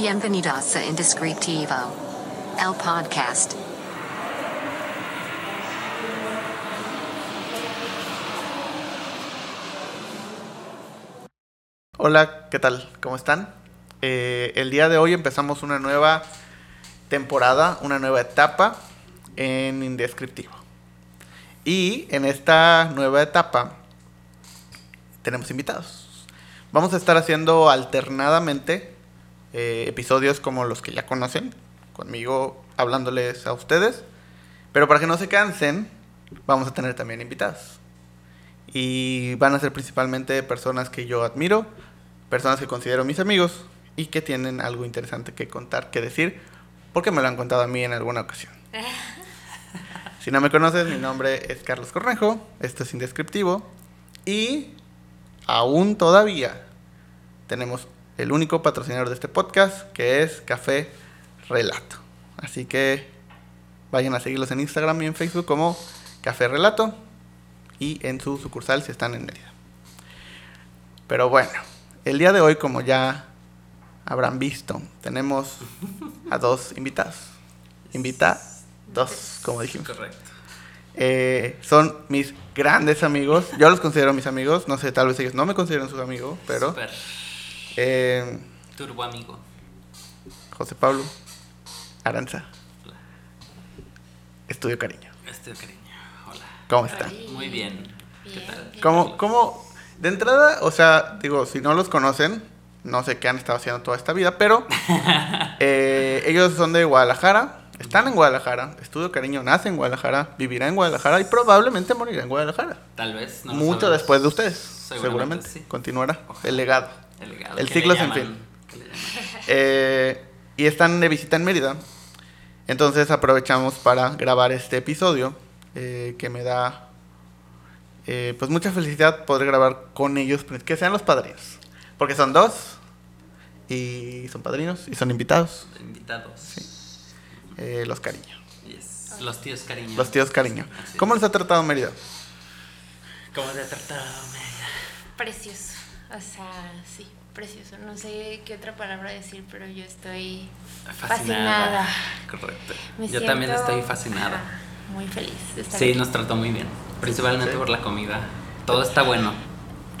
Bienvenidos a Indescriptivo, el podcast. Hola, ¿qué tal? ¿Cómo están? Eh, el día de hoy empezamos una nueva temporada, una nueva etapa en Indescriptivo. Y en esta nueva etapa tenemos invitados. Vamos a estar haciendo alternadamente eh, episodios como los que ya conocen, conmigo hablándoles a ustedes. Pero para que no se cansen, vamos a tener también invitados. Y van a ser principalmente personas que yo admiro, personas que considero mis amigos y que tienen algo interesante que contar, que decir, porque me lo han contado a mí en alguna ocasión. Si no me conoces, mi nombre es Carlos Cornejo, esto es Indescriptivo y aún todavía tenemos el único patrocinador de este podcast, que es Café Relato. Así que vayan a seguirlos en Instagram y en Facebook como Café Relato y en su sucursal si están en Mérida. Pero bueno, el día de hoy, como ya habrán visto, tenemos a dos invitados. Invita dos, como dijimos. Correcto. Eh, son mis grandes amigos. Yo los considero mis amigos. No sé, tal vez ellos no me consideran sus amigos, pero Super. Eh, Turbo amigo. José Pablo Aranza, Hola. Estudio Cariño. Este cariño. Hola. ¿Cómo está? Muy bien. ¿Qué tal? ¿Cómo, cómo, de entrada, o sea, digo, si no los conocen, no sé qué han estado haciendo toda esta vida, pero eh, ellos son de Guadalajara, están en Guadalajara, Estudio Cariño nace en Guadalajara, vivirá en Guadalajara y probablemente morirá en Guadalajara. Tal vez. No Mucho sabemos. después de ustedes, Seguramente seguramente. sí. Continuará Ojalá. el legado. El, legado El ciclo sin fin. Eh, y están de visita en Mérida. Entonces aprovechamos para grabar este episodio eh, que me da eh, pues mucha felicidad poder grabar con ellos, pues, que sean los padrinos. Porque son dos y son padrinos y son invitados, Invitados. eh, los cariño. Yes. Los tíos cariño. Los tíos cariño. Así ¿Cómo es. les ha tratado Mérida? ¿Cómo te ha tratado, Mérida? Precioso. O sea, sí, precioso. No sé qué otra palabra decir, pero yo estoy fascinada. Correcto. Me Yo también estoy fascinada. muy feliz de estar Sí, aquí. nos trató muy bien. Principalmente Sí. por la comida. Todo está bueno.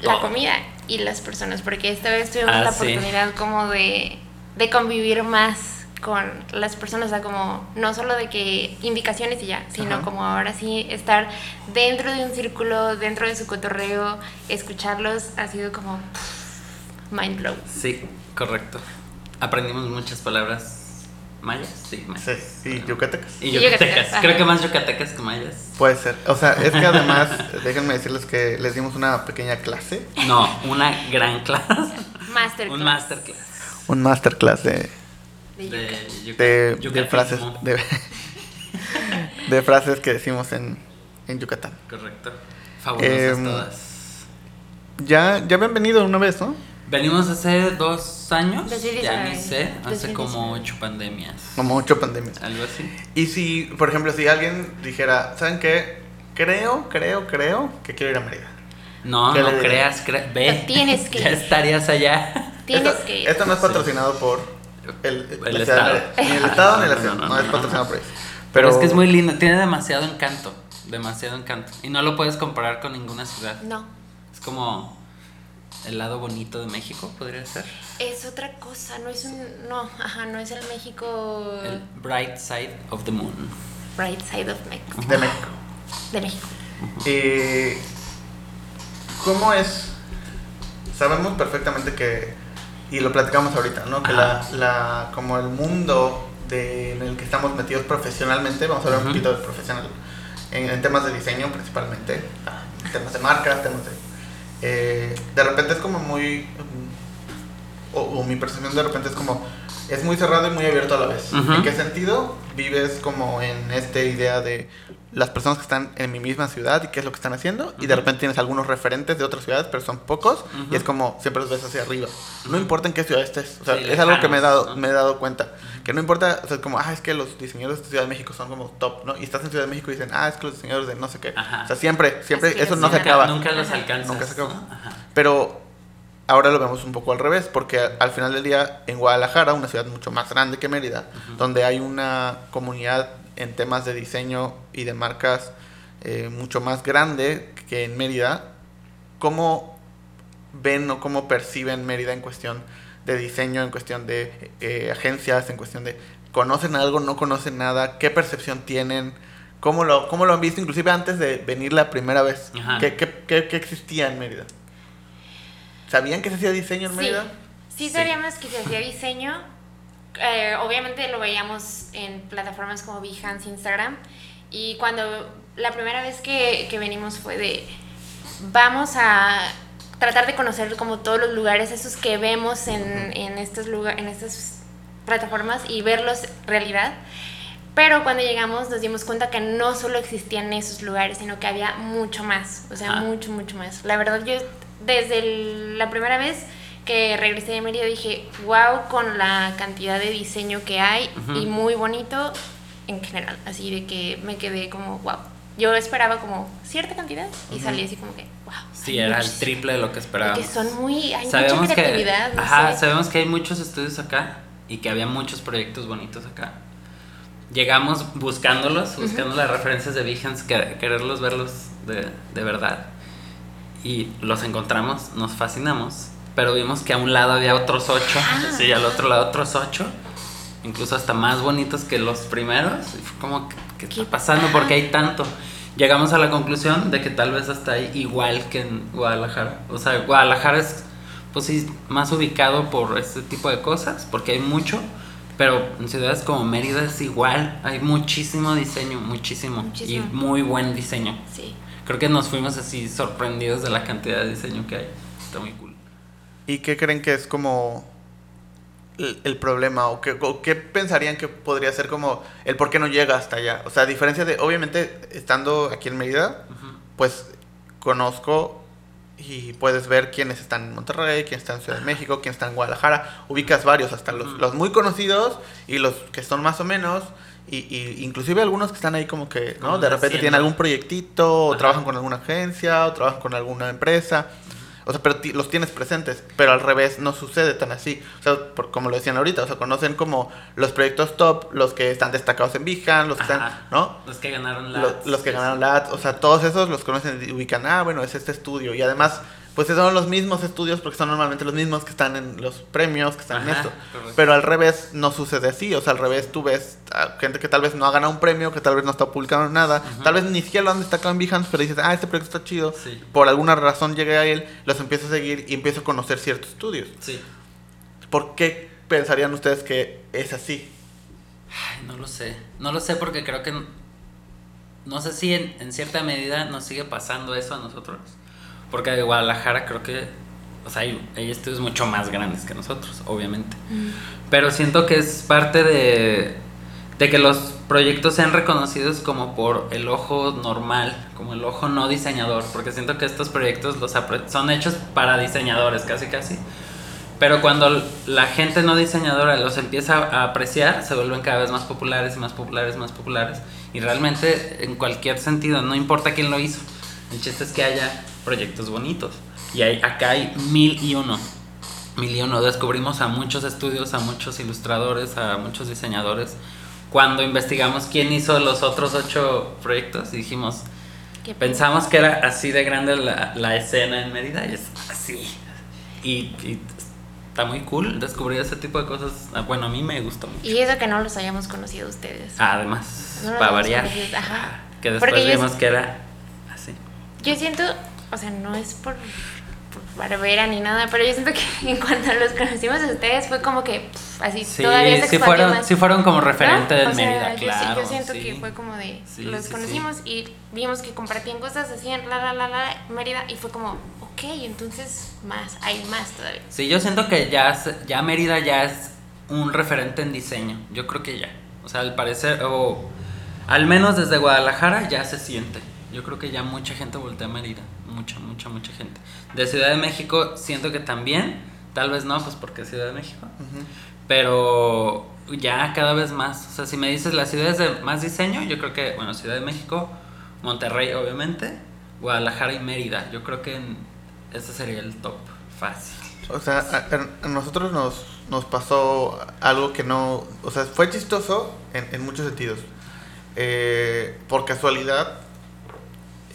La Todo. comida y las personas, porque esta vez tuvimos Ah, la sí. oportunidad como de, de convivir más con las personas, o sea, como no solo de que indicaciones y ya, sino Ajá. como ahora sí estar dentro de un círculo, dentro de su cotorreo, escucharlos ha sido como pff, mind blow. Sí, correcto. Aprendimos muchas palabras mayas. Sí, mayas. Sí, y yucatecas. Y Y yucatecas. Creo que más yucatecas que mayas. Puede ser. O sea, es que además, déjenme decirles que les dimos una pequeña clase, No, una gran clase. Masterclass. Un masterclass. un masterclass de, de De, de, frases de, de frases que decimos en, en Yucatán. Correcto. Fabulosas Em, todas. Ya, ya habían venido una vez, ¿no? Venimos hace dos años. 2019. Ya ni sé. Hace 2019. como ocho pandemias. Como mucho pandemia. Algo así. Y si, por ejemplo, si alguien dijera, ¿saben qué? Creo, creo, creo que quiero ir a Mérida. No, ¿Qué no creas, cre- ve. Tienes que ya ir. estarías allá. Tienes esto, que ir. esto no es Sí. patrocinado por el, El Estado. Ni el Estado ni la No, ciudad. no, No, no, es patrocinado por ellos. Pero, es que es muy lindo. Tiene demasiado encanto. Demasiado encanto. Y no lo puedes comparar con ninguna ciudad. No, Es como el lado bonito de México, podría ser. es otra cosa, no es un, no, ajá, no es el México El bright side of the moon. bright side of Mexico, De México. de México. Eh, ¿Cómo es? Sabemos perfectamente que, y lo platicamos ahorita, ¿no? Que la, la, como el mundo de, en el que estamos metidos profesionalmente, vamos a hablar un poquito de profesional, en, en temas de diseño principalmente, ah, temas de marcas, temas de... eh, de repente es como muy... O, o mi percepción de repente es como... Es muy cerrado y muy abierto a la vez. ¿En qué sentido? Vives como en esta idea de las personas que están en mi misma ciudad y qué es lo que están haciendo y de repente tienes algunos referentes de otras ciudades, pero son pocos Ujú. y es como siempre los ves hacia arriba. No importa en qué ciudad estés, o sea, Sí, es algo que me he dado lejanos, ¿no? me he dado cuenta, que no importa, o sea, como ah, es que los diseñadores de Ciudad de México son como top, ¿no? Y estás en Ciudad de México y dicen, "Ah, es que los diseñadores de no sé qué." Ajá. O sea, siempre, siempre eso no se acaba. Nunca los alcanzas. Nunca se acaba. ¿no? Pero ahora lo vemos un poco al revés, porque al final del día en Guadalajara, una ciudad mucho más grande que Mérida, donde hay una comunidad en temas de diseño y de marcas eh, mucho más grande que en Mérida, ¿cómo ven o cómo perciben Mérida en cuestión de diseño, en cuestión de eh, agencias, en cuestión de conocen algo, no conocen nada, qué percepción tienen? ¿Cómo lo, ¿Cómo lo han visto inclusive antes de venir la primera vez? ¿Qué, qué, qué- qué existía en Mérida? ¿Sabían que se hacía diseño en Mérida? sí Sí. sabíamos que se hacía diseño. Eh, obviamente lo veíamos en plataformas como Behance, Instagram. Y cuando la primera vez que, que venimos fue de, vamos a tratar de conocer como todos los lugares, esos que vemos en, en, estos lugar, en estas plataformas y verlos realidad. Pero cuando llegamos nos dimos cuenta que no solo existían esos lugares, sino que había mucho más, o sea, Ah. mucho, mucho más. La verdad yo desde el- la primera vez que regresé de Mérida dije, wow, con la cantidad de diseño que hay Ujú. y muy bonito en general, así de que me quedé como, wow. Yo esperaba como cierta cantidad y salí así como que, wow. Sí, era el muchísimo". triple de lo que esperábamos. Porque son muy, hay sabemos mucha que, creatividad, no ajá, sé. sabemos que hay muchos estudios acá y que había muchos proyectos bonitos acá. Llegamos buscándolos, buscando las referencias de Behance, que- quererlos verlos de, de verdad. Y los encontramos, nos fascinamos, pero vimos que a un lado había otros ocho, Ah. sí, al otro lado otros ocho, incluso hasta más bonitos que los primeros. Y fue como, ¿qué, qué está pasando? Ajá. Porque hay tanto. Llegamos a la conclusión de que tal vez hasta ahí igual que en Guadalajara. O sea, Guadalajara es, pues sí, más ubicado por este tipo de cosas, porque hay mucho. Pero en ciudades como Mérida es igual, hay muchísimo diseño, muchísimo. Muchísimo. Y muy buen diseño. Sí. Creo que nos fuimos así sorprendidos de la cantidad de diseño que hay. Está muy cool. ¿Y qué creen que es como el, el problema? ¿O qué, o qué pensarían que podría ser como el por qué no llega hasta allá? O sea, a diferencia de, obviamente, estando aquí en Mérida, pues conozco y puedes ver quiénes están en Monterrey, quiénes están en Ciudad de México, quiénes están en Guadalajara. Ubicas varios, hasta los, los muy conocidos y los que son más o menos. Y, y inclusive algunos que están ahí como que, ¿no? Como De repente tienen algún proyectito, o Ajá. trabajan con alguna agencia, o trabajan con alguna empresa. O sea, pero los tienes presentes, pero al revés no sucede tan así. O sea, por, como lo decían ahorita, o sea, conocen como los proyectos top, los que están destacados en Behance, los que están. ¿no? Los que ganaron la. Lo- los que ganaron la ads, o sea, todos esos los conocen y ubican, ah, bueno, es este estudio. Y además, pues son los mismos estudios porque son normalmente los mismos que están en los premios, que están en esto. correcto. Pero al revés no sucede así, o sea, al revés tú ves a gente que tal vez no ha ganado un premio, que tal vez no está publicando nada, tal vez ni siquiera lo han destacado en Behance, pero dices, ah, este proyecto está chido. Sí. Por alguna razón llegué a él, los empiezo a seguir y empiezo a conocer ciertos estudios. Sí. ¿Por qué pensarían ustedes que es así? Ay, no lo sé. No lo sé porque creo que. No sé si en, en cierta medida nos sigue pasando eso a nosotros. Porque de Guadalajara creo que. O sea, hay, hay estudios mucho más grandes que nosotros, obviamente. Pero siento que es parte de. De que los proyectos sean reconocidos como por el ojo normal, como el ojo no diseñador. Porque siento que estos proyectos los son hechos para diseñadores, casi casi. Pero cuando la gente no diseñadora los empieza a apreciar, se vuelven cada vez más populares y más populares, más populares. Y realmente, en cualquier sentido, no importa quién lo hizo. El chiste es que haya proyectos bonitos. Y hay, acá hay mil y uno. Mil y uno. Descubrimos a muchos estudios, a muchos ilustradores, a muchos diseñadores. Cuando investigamos quién hizo los otros ocho proyectos, y dijimos, Pensamos que era así de grande la, la escena en Mérida y es así. Y, y está muy cool descubrir ese tipo de cosas. Ah, Bueno, a mí me gustó mucho. Y eso que no los hayamos conocido ustedes. Además, No para variar, conocido, ajá. que después Porque yo vimos que era así. Yo siento, o sea, no es por, por barbera ni nada, pero yo siento que en cuanto los conocimos a ustedes fue como que pff, así Sí, todavía se sí fueron, más. sí fueron como ¿No? referente de O Mérida, yo sí- claro. Yo, siento sí. que fue como de, Sí, los sí, conocimos y vimos que compartían cosas así en la, la, la, la, Mérida y fue como, ok, entonces más, hay más todavía. Sí, yo siento que ya, ya Mérida ya es un referente en diseño. Yo creo que ya. O sea, al parecer, o al menos desde Guadalajara ya se siente. Yo creo que ya mucha gente voltea a Mérida. Mucha, mucha, mucha gente. De Ciudad de México siento que también. Tal vez no, pues porque es Ciudad de México. Pero ya cada vez más. O sea, si me dices las ciudades de más diseño, yo creo que, bueno, Ciudad de México, Monterrey, obviamente, Guadalajara y Mérida. Yo creo que ese sería el top fácil. O sea, a, a nosotros nos, nos pasó algo que no... O sea, fue chistoso en, en muchos sentidos. Eh, por casualidad,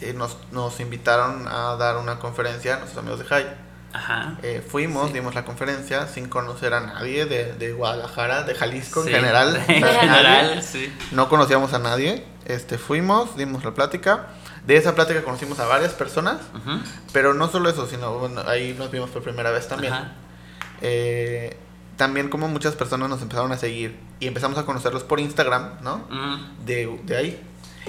eh, nos, nos invitaron a dar una conferencia a nuestros amigos de High. Ajá. Eh, fuimos, Sí. dimos la conferencia sin conocer a nadie de, de Guadalajara, de Jalisco Sí. en general. En general, sí. No conocíamos a nadie. Este, fuimos, dimos la plática. De esa plática conocimos a varias personas, pero no solo eso, sino bueno, ahí nos vimos por primera vez también. Ajá. Eh, también como muchas personas nos empezaron a seguir y empezamos a conocerlos por Instagram, ¿no? De, de ahí.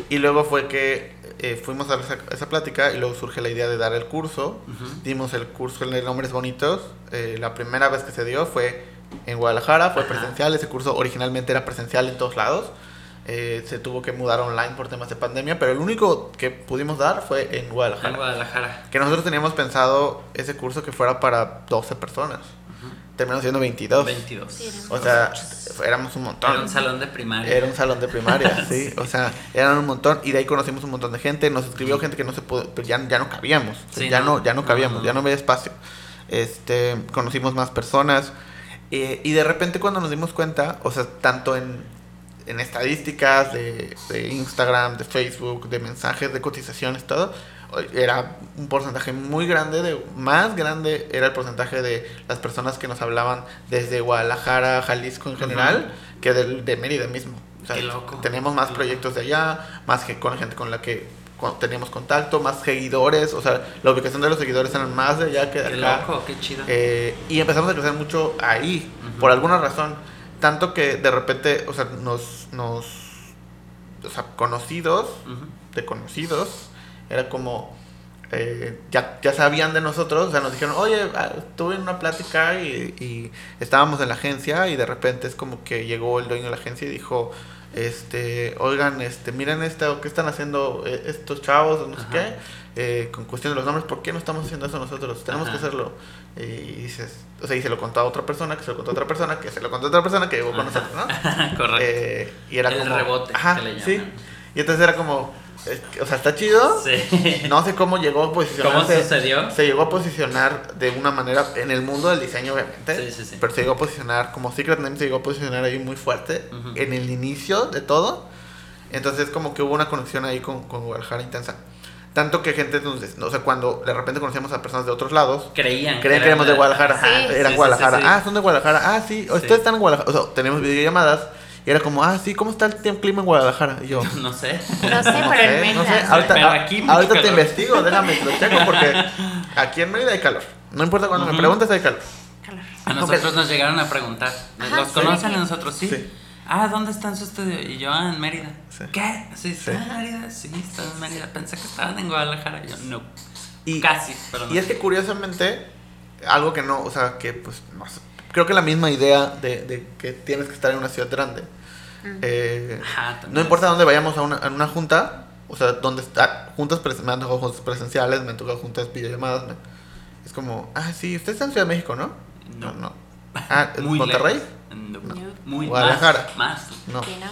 Y luego fue que eh, fuimos a esa, esa plática y luego surge la idea de dar el curso. Dimos el curso de Nombres Bonitos. Eh, la primera vez que se dio fue en Guadalajara, fue Ajá. presencial. Ese curso originalmente era presencial en todos lados. Eh, se tuvo que mudar online por temas de pandemia, pero el único que pudimos dar fue en Guadalajara. En Guadalajara. Que nosotros teníamos pensado ese curso que fuera para 12 personas. Terminó siendo 22. 22. Sí, O sea, éramos un montón. Era un salón de primaria. Era un salón de primaria, sí. O sea, eran un montón. Y de ahí conocimos un montón de gente. Nos escribió gente que no se pudo, pero ya, ya no cabíamos. O sea, Sí, ya no. no, ya no cabíamos, no, ya no. no había espacio. Este, conocimos más personas. eh, y de repente cuando nos dimos cuenta, o sea, tanto en, en estadísticas de, de Instagram, de Facebook, de mensajes, de cotizaciones, todo, era un porcentaje muy grande, de más grande era el porcentaje de las personas que nos hablaban desde Guadalajara, Jalisco en general, que del- de, Mérida mismo. O sea, Qué loco. Teníamos más Qué proyectos de allá, más que con gente con la que teníamos contacto, más seguidores, o sea, la ubicación de los seguidores eran más de allá que de Qué acá. loco, qué chido. Eh, y empezamos a crecer mucho ahí, por alguna razón. Tanto que de repente, o sea, nos, nos, o sea, conocidos, de conocidos, era como, eh, ya, ya sabían de nosotros, o sea, nos dijeron, oye, ah, estuve en una plática y, y estábamos en la agencia y de repente es como que llegó el dueño de la agencia y dijo, este, oigan, este, miren esto, ¿qué están haciendo eh, estos chavos? No sé qué, eh, con cuestión de los nombres, ¿por qué no estamos haciendo eso nosotros? Tenemos Ajá. que hacerlo. Y dices, o sea, y se lo contó a otra persona, que se lo contó a otra persona, que se lo contó a otra persona, que llegó con Ajá. nosotros, ¿no? Correcto. Eh, y era El como. rebote, Ajá, que le sí. Y entonces era como. Es que, o sea, está chido. sí. No sé cómo llegó a posicionarse. ¿Cómo sucedió? Se llegó a posicionar de una manera en el mundo del diseño, obviamente. Sí, sí, sí. Pero se llegó a posicionar, como Secret Name se llegó a posicionar ahí muy fuerte Ujú. en el inicio de todo. Entonces, como que hubo una conexión ahí con, con Guadalajara intensa. Tanto que gente, entonces, o sea, cuando de repente conocíamos a personas de otros lados, Creían. Creían que éramos de Guadalajara. Sí. Ah, eran sí, Guadalajara. sí, sí. Ah, son de Guadalajara. Ah, Sí. Ustedes están en Guadalajara. O sea, tenemos videollamadas. Y era como, ah, sí, ¿cómo está el tiempo- clima en Guadalajara? Y yo, No sé. No sé, pero en Mérida. no sé. Ahorita, Pero aquí mucho ahorita te calor. investigo, déjame, lo checo porque aquí en Mérida hay calor. No importa cuando me preguntes, hay calor. Calor. A nosotros nos llegaron a preguntar. Ajá, ¿Los sí. conocen a nosotros? Sí. Sí. Ah, ¿dónde está en su estudio? Y yo, ah, en Mérida. Sí. ¿Qué? Sí, está Sí. en Mérida. Sí, está en Mérida. Pensé que estaban en Guadalajara. Y yo, no. Y, Casi, pero no. y es que curiosamente, algo que no, o sea, que pues, no sé, creo que la misma idea de, de que tienes que estar en una ciudad grande. eh, Ajá, también. No importa dónde vayamos a una, a una junta, o sea, donde está, juntas, me han tocado juntas presenciales, me han tocado juntas videollamadas, me- es como, ah, sí, usted está en Ciudad de México, ¿no? No. no. Ah, ¿en Monterrey? No. No. Muy Guadalajara. Más. más. No. ¿no?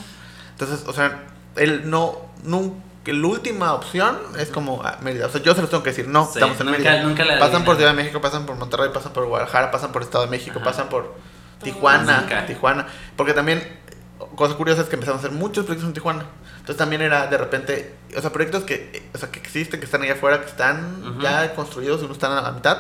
Entonces, o sea, el no, nunca, la última opción es como ah, Mérida. O sea, yo se los tengo que decir, no, Sí, estamos en nunca- Mérida. nunca la pasan por. Ciudad de México, pasan por Monterrey, pasan por Guadalajara, pasan por Estado de México, Ajá. pasan por Tijuana, Nunca. Tijuana. Porque también, cosa curiosa es que empezamos a hacer muchos proyectos en Tijuana. Entonces también era de repente, o sea, proyectos que, o sea, que existen, que están allá afuera, que están ya construidos, unos están a la mitad.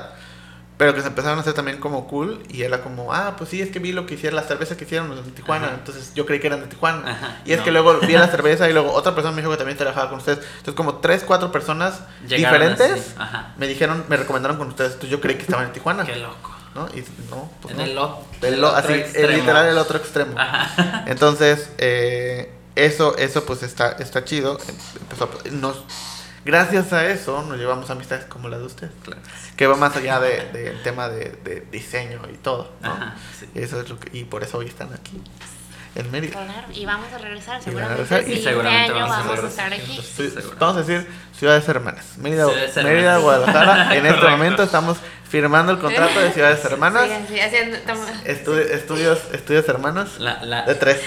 Pero que se empezaron a hacer también como cool y era como, ah, pues sí, es que vi lo que hicieron, las cervezas que hicieron en Tijuana, Ajá. entonces yo creí que eran de Tijuana. Ajá, Y es no. que luego vi la cerveza y luego otra persona me dijo que también trabajaba con ustedes. Entonces como tres, cuatro personas Llegaron diferentes me dijeron, me recomendaron con ustedes. Entonces yo creí que estaban en Tijuana. Qué loco. ¿No? Y no, pues En no. el, lo- el lo- otro así, el literal el otro extremo. Ajá. Entonces, eh, eso, eso pues está, está chido. Empezó a- nos, gracias a eso nos llevamos amistades como la de usted. Claro. Que va más allá del de, del tema de, de diseño y todo. ¿no? Ajá, sí. Eso es lo que, y por eso hoy están aquí. En Mérida. Claro, y vamos a regresar, Y regresar, seguramente. y seguramente año vamos a vamos a regresar. estar aquí. Sí, Seguro. vamos a decir ciudades hermanas. Mérida, Ciudades hermanas. Mérida, Guadalajara. En este momento estamos firmando el contrato de ciudades hermanas. Sí, sí, haciendo, Estudi- estudios, estudios hermanos. La, la, De tres.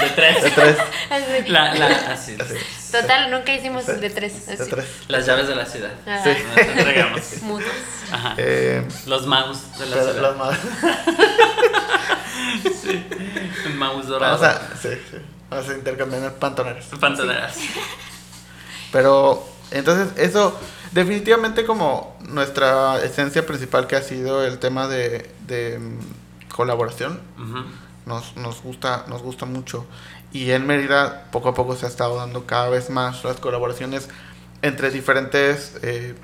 De tres. De tres. así. La, la, así, Así. Total, nunca hicimos de tres. De tres. Las llaves de la ciudad. Ajá. Sí. Nos entregamos. Mutuos. Ajá. Eh, Los mouse de la pero ciudad. los más- Un mouse dorado. Vamos a, sí, sí. Vamos a intercambiar pantoneras. Pantoneras. Pero entonces eso definitivamente como nuestra esencia principal que ha sido el tema de, de, mm, colaboración nos, nos gusta nos gusta mucho y en Mérida poco a poco se ha estado dando cada vez más las colaboraciones entre diferentes eh,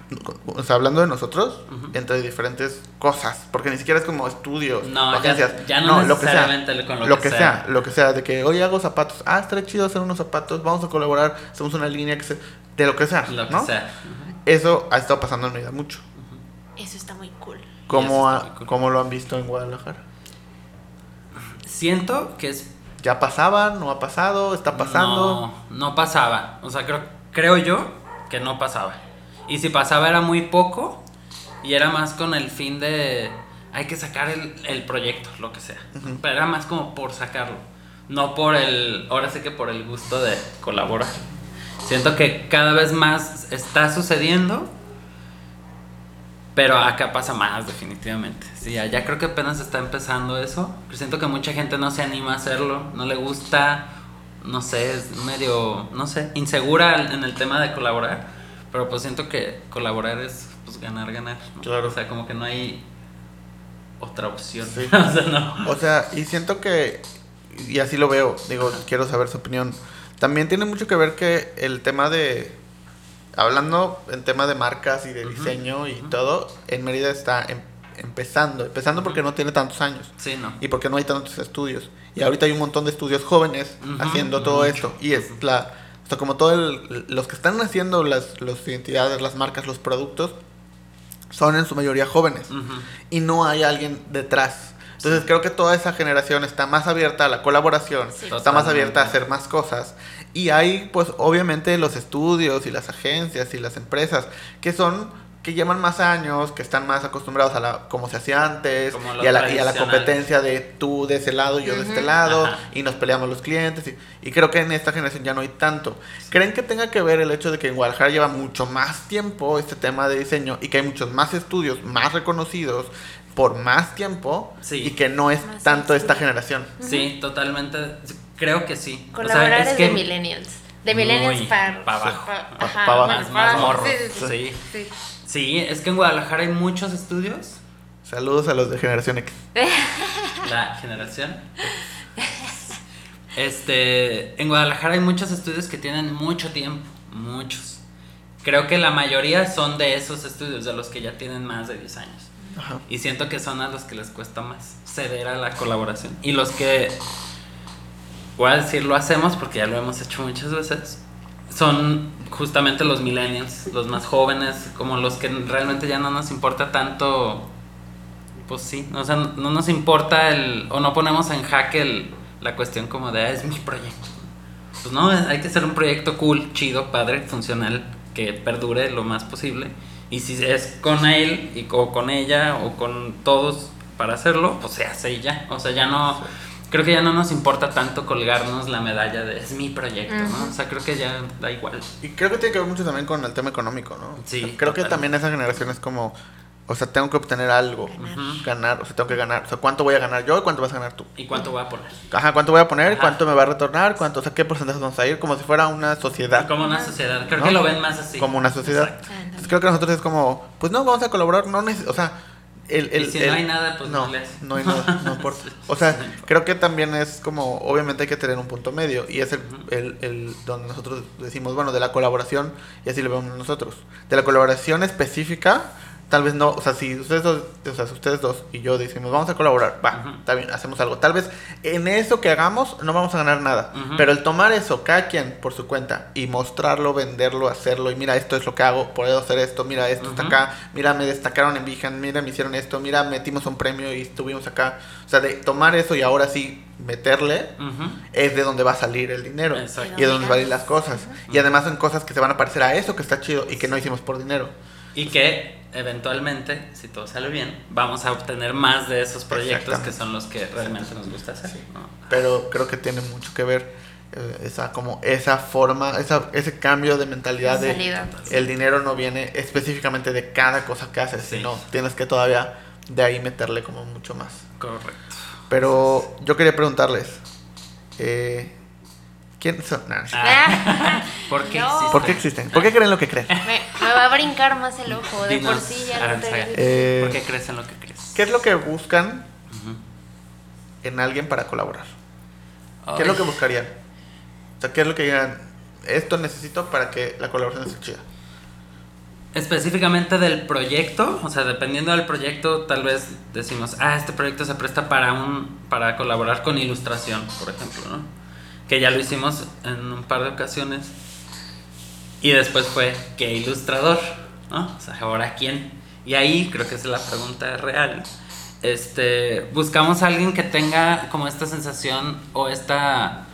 o sea hablando de nosotros entre diferentes cosas porque ni siquiera es como estudios No, o ya- agencias ya no lo que sea necesariamente con lo lo que que sea. sea lo que sea de que hoy hago zapatos ah estaría chido hacer unos zapatos vamos a colaborar hacemos una línea que se, de lo que sea Lo que ¿no? sea. eso ha estado pasando en Mérida mucho Eso está muy cool. ¿Cómo, eso está ha- muy cool. cómo lo han visto en Guadalajara? Siento que es ¿Ya pasaba? ¿No ha pasado? ¿Está pasando? No, no pasaba. O sea, creo, creo yo que no pasaba. Y si pasaba era muy poco y era más con el fin de hay que sacar el, el proyecto, lo que sea. Pero era más como por sacarlo. No por el, ahora sí que por el gusto de colaborar. Siento que cada vez más está sucediendo. Pero acá pasa más, definitivamente. Sí, allá creo que apenas está empezando eso. Pero siento que mucha gente no se anima a hacerlo, no le gusta, no sé, es medio, no sé, insegura en el tema de colaborar. Pero pues siento que colaborar es pues ganar, ganar. ¿no? Claro. O sea, como que no hay otra opción. Sí. o sea, no. O sea, y siento que, y así lo veo, digo, quiero saber su opinión. También tiene mucho que ver que el tema de, hablando en tema de marcas y de diseño y todo, en Mérida está empezando, empezando porque no tiene tantos años. Sí, no. y porque no hay tantos estudios. Y ahorita hay un montón de estudios jóvenes Ujú, haciendo todo mucho. esto. Y es la. O sea, como todo el, los que están haciendo las, las identidades, las marcas, los productos, son en su mayoría jóvenes. Ujú. Y no hay alguien detrás. Entonces creo que toda esa generación está más abierta a la colaboración, Sí. está más abierta a hacer más cosas. Y hay, pues, obviamente los estudios y las agencias y las empresas que son que llevan más años, que están más acostumbrados a la como se hacía antes y a, la, y a la competencia de tú de ese lado y yo de este lado Ajá. y nos peleamos los clientes y, y creo que en esta generación ya no hay tanto. ¿Creen que tenga que ver el hecho de que en Guadalajara lleva mucho más tiempo este tema de diseño y que hay muchos más estudios más reconocidos por más tiempo Sí. y que no es Más tanto esta generación? Sí, totalmente. Creo que sí. Colaborar es, que de millennials. De millennials para pa' abajo. Pa- ajá, pa' Más- pa' más abajo. morros. Sí, sí, sí. Sí. Es que en Guadalajara hay muchos estudios. Saludos a los de generación X. La generación. Este, en Guadalajara hay muchos estudios que tienen mucho tiempo, muchos. Creo que la mayoría son de esos estudios, de los que ya tienen más de 10 años. Ajá. Y siento que son a los que les cuesta más ceder a la colaboración. Y los que, voy a decir, lo hacemos porque ya lo hemos hecho muchas veces, son justamente los millennials, los más jóvenes, como los que realmente ya no nos importa tanto, pues sí, o sea, no nos importa el, o no ponemos en jaque el, la cuestión como de, "Ah, es mi proyecto. Pues no, hay que hacer un proyecto cool, chido, padre, funcional, que perdure lo más posible. Y si es con él y o con ella o con todos para hacerlo, pues se hace y ya. O sea, ya no. Creo que ya no nos importa tanto colgarnos la medalla de es mi proyecto, ¿no? O sea, creo que ya da igual. Y creo que tiene que ver mucho también con el tema económico, ¿no? Sí, O sea, creo que también esa generación es como, o sea, tengo que obtener algo, ganar, o sea, tengo que ganar. O sea, ¿cuánto voy a ganar yo y cuánto vas a ganar tú? ¿Y cuánto voy a poner? Ajá, ¿cuánto voy a poner? Ajá. ¿Cuánto me va a retornar? ¿Cuánto, o sea, qué porcentaje vamos a ir? Como si fuera una sociedad. Como una sociedad. Creo ¿No? que lo ven más así. Como una sociedad. Entonces, creo que nosotros es como, pues no, vamos a colaborar, no neces- o sea, el, el, Y si el- no hay nada, pues no, no, les. no hay nada, no importa. O sea, creo que también es como, obviamente hay que tener un punto medio y es el, el donde nosotros decimos, bueno, de la colaboración, y así lo vemos nosotros, de la colaboración específica, Tal vez no, o sea, si ustedes dos, o sea, si ustedes dos y yo decimos, vamos a colaborar, va, está bien, hacemos algo. Tal vez en eso que hagamos no vamos a ganar nada, Ujú. pero el tomar eso, cada quien por su cuenta, y mostrarlo, venderlo, hacerlo, y mira, esto es lo que hago, puedo hacer esto, mira, esto está acá, mira, me destacaron en Vijan, mira, me hicieron esto, mira, metimos un premio y estuvimos acá. O sea, de tomar eso y ahora sí meterle, es de donde va a salir el dinero. Exacto. Y es donde van a ir las cosas. Y además son cosas que se van a parecer a eso que está chido y que no hicimos por dinero. Y que eventualmente, si todo sale bien, vamos a obtener más de esos proyectos que son los que realmente nos gusta hacer. ¿no? Pero creo que tiene mucho que ver eh, esa como esa forma, esa, ese cambio de mentalidad de el dinero no viene específicamente de cada cosa que haces, Sí. sino tienes que todavía de ahí meterle como mucho más. Correcto. Pero yo quería preguntarles, eh, ¿quién son? No sé. Ah, ¿Por qué No. existe? ¿Por qué existen? ¿Por qué creen lo que creen? Me, me va a brincar más el ojo. De por Dinos, sí ya lo Aranzaga. tengo. Eh, ¿Por qué crees en lo que crees? ¿Qué es lo que buscan en alguien para colaborar? ¿Qué es lo que buscarían? O sea, ¿qué es lo que digan? Esto necesito para que la colaboración esté chida. Específicamente del proyecto, o sea, dependiendo del proyecto, tal vez decimos, ah, este proyecto se presta para un para colaborar con ilustración, por ejemplo, ¿no? Que ya lo hicimos en un par de ocasiones. Y después fue, ¿qué ilustrador? O sea, ahora quién. Y ahí creo que es la pregunta real. Este, buscamos a alguien que tenga como esta sensación o esta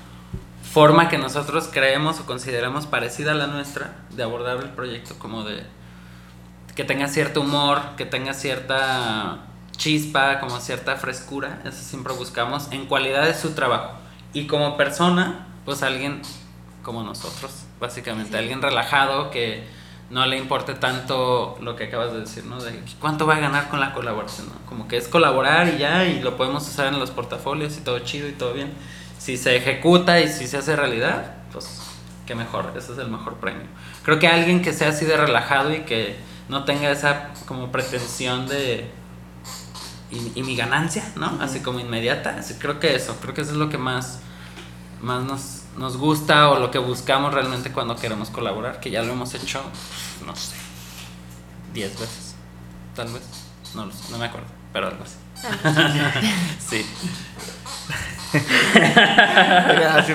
forma que nosotros creemos o consideramos parecida a la nuestra de abordar el proyecto como de que tenga cierto humor, que tenga cierta chispa, como cierta frescura, eso siempre buscamos en cualidad de su trabajo. Y como persona, pues alguien como nosotros, básicamente, alguien relajado que no le importe tanto lo que acabas de decir, ¿no? De cuánto va a ganar con la colaboración, ¿no? Como que es colaborar y ya, y lo podemos usar en los portafolios y todo chido y todo bien. Si se ejecuta y si se hace realidad, pues qué mejor, ese es el mejor premio. Creo que alguien que sea así de relajado y que no tenga esa como pretensión de y, y mi ganancia, ¿no? Así como inmediata. Así, creo que eso, creo que eso es lo que más, más nos, nos gusta o lo que buscamos realmente cuando queremos colaborar, que ya lo hemos hecho, no sé, 10 veces, tal vez, no lo sé, no me acuerdo, pero algo así. sí. Así,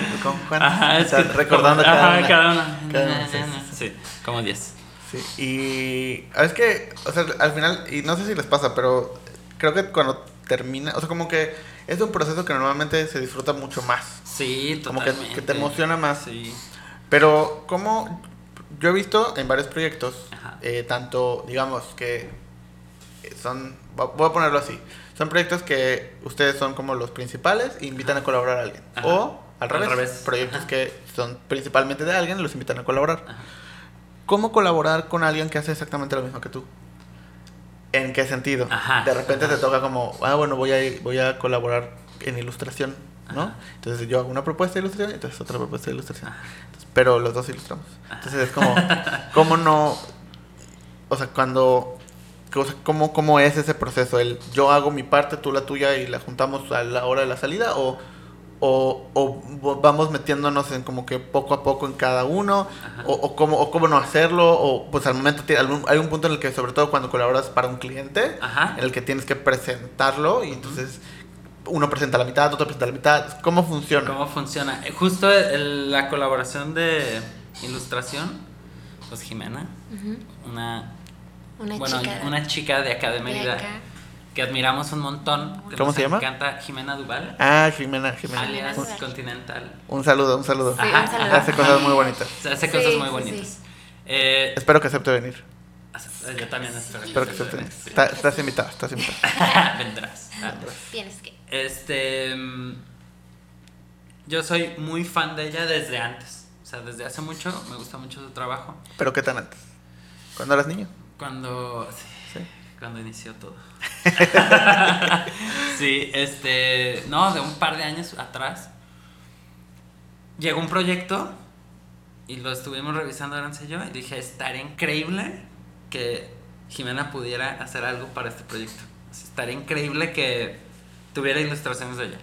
Ajá, es que- recordando ajá, cada una. cada una. Cada una, sí, sí, Sí, como 10. Sí, y es que, o sea, al final, y no sé si les pasa, pero creo que cuando termina, o sea, como que es un proceso que normalmente se disfruta mucho más. Sí, Como que, totalmente. que te emociona más. Sí. Pero, como yo he visto en varios proyectos, eh, tanto, digamos, que son, voy a ponerlo así, son proyectos que ustedes son como los principales e invitan a colaborar a alguien. Ajá. O, al Al revés, proyectos Ajá. que son principalmente de alguien y los invitan a colaborar. ¿Cómo colaborar con alguien que hace exactamente lo mismo que tú? ¿En qué sentido? Ajá, De repente ajá. te toca como, ah, bueno, voy a, voy a colaborar en ilustración, ¿no? Ajá. Entonces yo hago una propuesta de ilustración y entonces otra propuesta de ilustración. Entonces, pero los dos ilustramos. Entonces es como, ¿cómo no? O sea, cuando... o sea, ¿cómo, ¿Cómo es ese proceso? ¿El yo hago mi parte, tú la tuya y la juntamos a la hora de la salida? ¿O, o, o vamos metiéndonos en como que poco a poco en cada uno? O, o cómo, o cómo no hacerlo? O pues al momento tiene algún- hay un punto en el que sobre todo cuando colaboras para un cliente, Ajá. en el que tienes que presentarlo y entonces uno presenta la mitad, otro presenta la mitad. ¿Cómo funciona? ¿Cómo funciona? Eh, Justo el- la colaboración de ilustración, pues Jimena, una, Una bueno, chica. una chica de acá de Mérida, acá. Que admiramos un montón. que ¿Cómo nos se llama? encanta Jimena Duval, Ah, Jimena, Jimena. alias Un. Continental. un saludo, un saludo. Sí, Ajá, un saludo. ajá. Hace cosas muy bonitas. Hace Sí, cosas muy bonitas. sí. Eh, Espero que acepte venir. yo también espero, Espero que acepte venir. Está- estás invitado, estás invitado. Vendrás. Tienes que. Este. mm, Yo soy muy fan de ella desde antes. O sea, desde hace mucho me gusta mucho su trabajo. Pero ¿qué tan antes? ¿Cuándo eras niño? Cuando. Sí. Cuando inició todo. sí, este. No, de un par de años atrás. Llegó un proyecto y lo estuvimos revisando Aranza y yo. Y dije, estaría increíble que Jimena pudiera hacer algo para este proyecto. Estaría increíble que tuviera ilustraciones de ella.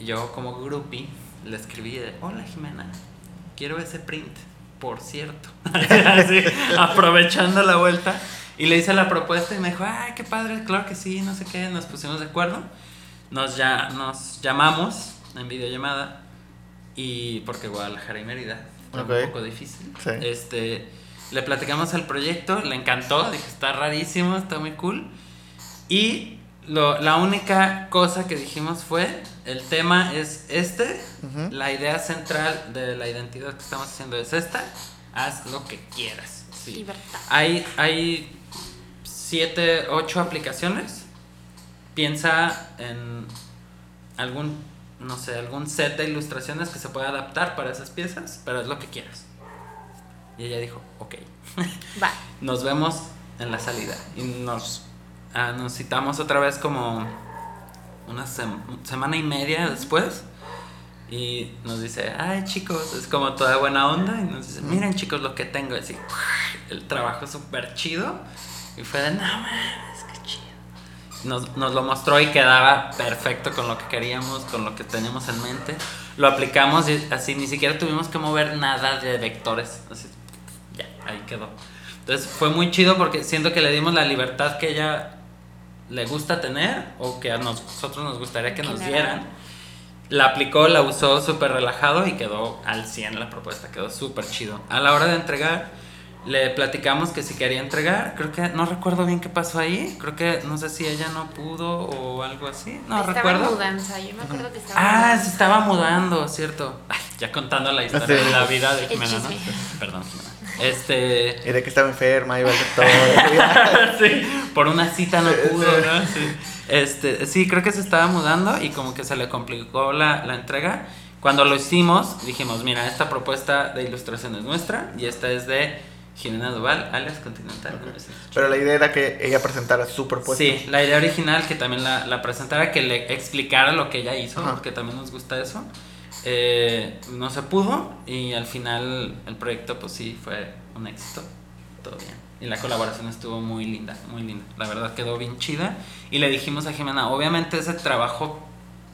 Y yo, como groupie, le escribí Hola Jimena, quiero ese print, por cierto. Así, aprovechando la vuelta. Y le hice la propuesta y me dijo, ay, qué padre, claro que sí, no sé qué, nos pusimos de acuerdo. Nos, ya, nos llamamos en videollamada y porque Guadalajara y Mérida fue Ok. un poco difícil. Sí. Este, le platicamos el proyecto, le encantó, dije, está rarísimo, está muy cool. Y lo, la única cosa que dijimos fue, el tema es este, Ujú. la idea central de la identidad que estamos haciendo es esta, haz lo que quieras. Sí. Libertad. Hay, hay siete, ocho aplicaciones. Piensa en algún, no sé, algún set de ilustraciones que se pueda adaptar para esas piezas, pero es lo que quieras. Y ella dijo, ok, Va. nos vemos en la salida. Y nos, ah, nos citamos otra vez como una sem- semana y media después. Y nos dice, ay chicos, es como toda buena onda. Y nos dice, miren chicos lo que tengo. Y así, el trabajo súper chido. Y fue de, no mames, qué chido. Nos, nos lo mostró y quedaba perfecto con lo que queríamos, con lo que teníamos en mente. Lo aplicamos y así ni siquiera tuvimos que mover nada de vectores. Así, ya, ahí quedó. Entonces fue muy chido porque siento que le dimos la libertad que ella le gusta tener o que a nosotros nos gustaría que nos dieran. La aplicó, la usó súper relajado y quedó al 100 la propuesta, quedó súper chido. A la hora de entregar, le platicamos que si quería entregar, creo que no recuerdo bien qué pasó ahí, creo que no sé si ella no pudo o algo así, no estaba recuerdo. en mudanza, yo me acuerdo que estaba en Ah, se estaba mudando, cierto. Ay, ya contando la historia Sí. de la vida de Jimena, ¿no? Perdón, Jimena. Este. Y de que estaba enferma, iba al doctor. sí, por una cita no pudo, ¿no? Sí. Este, sí, creo que se estaba mudando y como que se le complicó la, la entrega. Cuando lo hicimos, dijimos, mira, esta propuesta de ilustración es nuestra y esta es de Jimena Duval, alias Continental. Sí. Pero la idea era que ella presentara su propuesta. Sí, la idea original que también la, la presentara, que le explicara lo que ella hizo, Ajá. porque también nos gusta eso. Eh, no se pudo y al final el proyecto pues sí fue un éxito, todo bien. Y la colaboración estuvo muy linda, muy linda. La verdad quedó bien chida. Y le dijimos a Jimena, obviamente ese trabajo,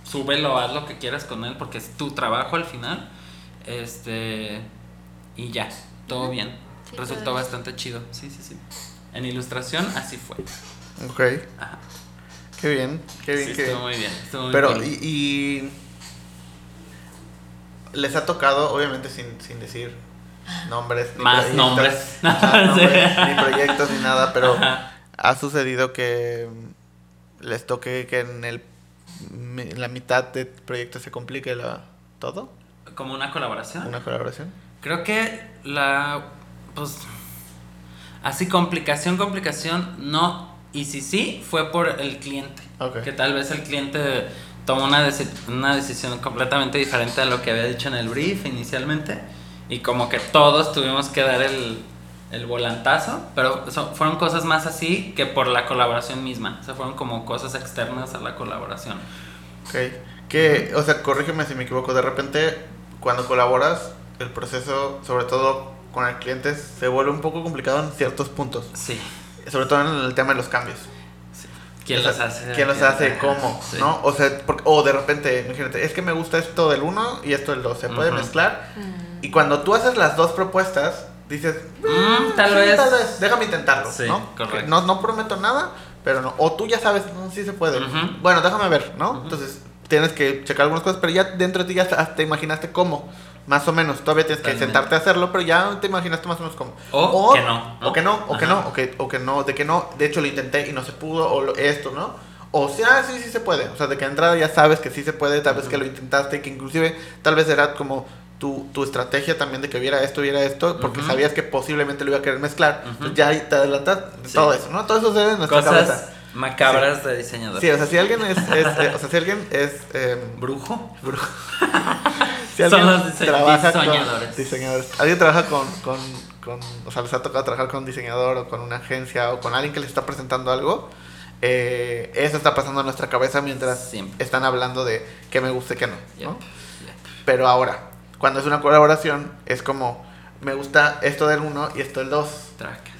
súbelo, haz lo que quieras con él, porque es tu trabajo al final. Este, y ya, todo bien. Sí, Resultó bastante chido, sí, sí, sí. En ilustración así fue. Ok. Ajá. Qué bien, qué bien, Sí, qué estuvo bien. muy bien. estuvo muy Pero, cool. y, y les ha tocado, obviamente sin, sin decir nombres, ni Más proyectos, nombres. nombres, ni proyectos ni nada, pero Ajá. ha sucedido que les toque que en el la mitad del proyecto se complique la, todo, Como una colaboración. una colaboración. Creo que la. Pues. Así, complicación, complicación, no. Y si sí, fue por el cliente. Que tal vez el cliente tomó una, deci- una decisión completamente diferente a lo que había dicho en el brief inicialmente. Y como que todos tuvimos que dar el, el volantazo. Pero so- fueron cosas más así que por la colaboración misma. O sea, fueron como cosas externas a la colaboración. Ok. Que, o sea, corrígeme si me equivoco, de repente cuando colaboras, el proceso, sobre todo con el cliente, se vuelve un poco complicado en ciertos puntos. Sí. Sobre todo en el tema de los cambios. sí. ¿Quién O sea, los hace? ¿Quién los hace? ¿Cómo? sí. ¿No? O sea, porque- o de repente, imagínate, es que me gusta esto del 1 y esto del 2. Se puede Ujú. mezclar. Mm. Y cuando tú haces las dos propuestas, dices, Mm, tal "Sí, vez. tal vez, déjame intentarlo. Sí, ¿no? correcto. No, no prometo nada, pero no. O tú ya sabes, no, sí se puede. Ujú. Bueno, déjame ver, ¿no? Entonces tienes que checar algunas cosas, pero ya dentro de ti ya hasta te imaginaste cómo. Más o menos, todavía tienes que sentarte a hacerlo, pero ya te imaginaste más o menos cómo. O que no, ¿no? O que no, o que no, o que, o que no, de que no, de hecho lo intenté y no se pudo, o lo- esto, ¿no? O sea, sí, sí se puede. O sea, de que entrada ya sabes que sí se puede, tal vez que lo intentaste, que inclusive tal vez era como tu, tu estrategia también de que viera esto, viera esto, porque sabías que posiblemente lo iba a querer mezclar. Entonces ya ahí te adelantas de Sí. todo eso, ¿no? Todo eso se ve en nuestra Cosas cabeza. Macabras de diseñador. Sí, o sea, si alguien es, es, eh, o sea, si alguien es eh, Brujo. brujo. si Son los con diseñadores. diseñadores. Alguien trabaja con, con, con, o sea, les ha tocado trabajar con un diseñador o con una agencia o con alguien que les está presentando algo. eh, eso está pasando en nuestra cabeza mientras Siempre. están hablando de qué me gusta y qué no. Yep, ¿no? yep. Pero ahora, cuando es una colaboración, es como, me gusta esto del uno y esto del dos. Tracas.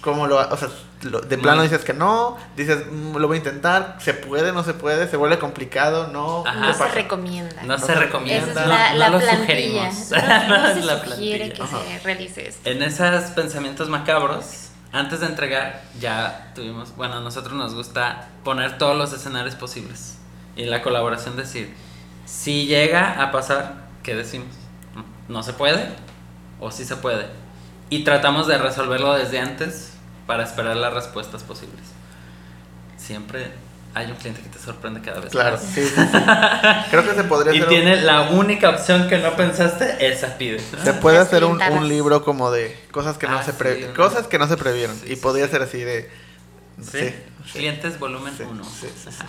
¿Cómo lo, o sea, de plano dices que no, dices, "Mm, lo voy a intentar, se puede, no se puede, se vuelve complicado, no. Ajá. ¿qué No se recomienda. No No se recomienda. Esa es la, no, la no lo plantilla. sugerimos. No, no No se es la sugiere plantilla. que Ajá. se realice esto. En esos pensamientos macabros antes de entregar ya tuvimos, bueno, a nosotros nos gusta poner todos los escenarios posibles y la colaboración decir, si llega a pasar, ¿qué decimos? ¿No se puede? ¿O sí se puede? Y tratamos de resolverlo desde antes para esperar las respuestas posibles. Siempre hay un cliente que te sorprende cada vez. Claro, más. sí, sí, sí. Creo que se podría Y hacer tiene un, la única opción que no pensaste, esa pide. se puede hacer un, un libro como de cosas que no Ah, se sí, pre- una- cosas que no se previeron Sí, y sí, podría sí. ser así de ¿Sí? sí, sí, Clientes volumen sí, 1. sí, sí, sí.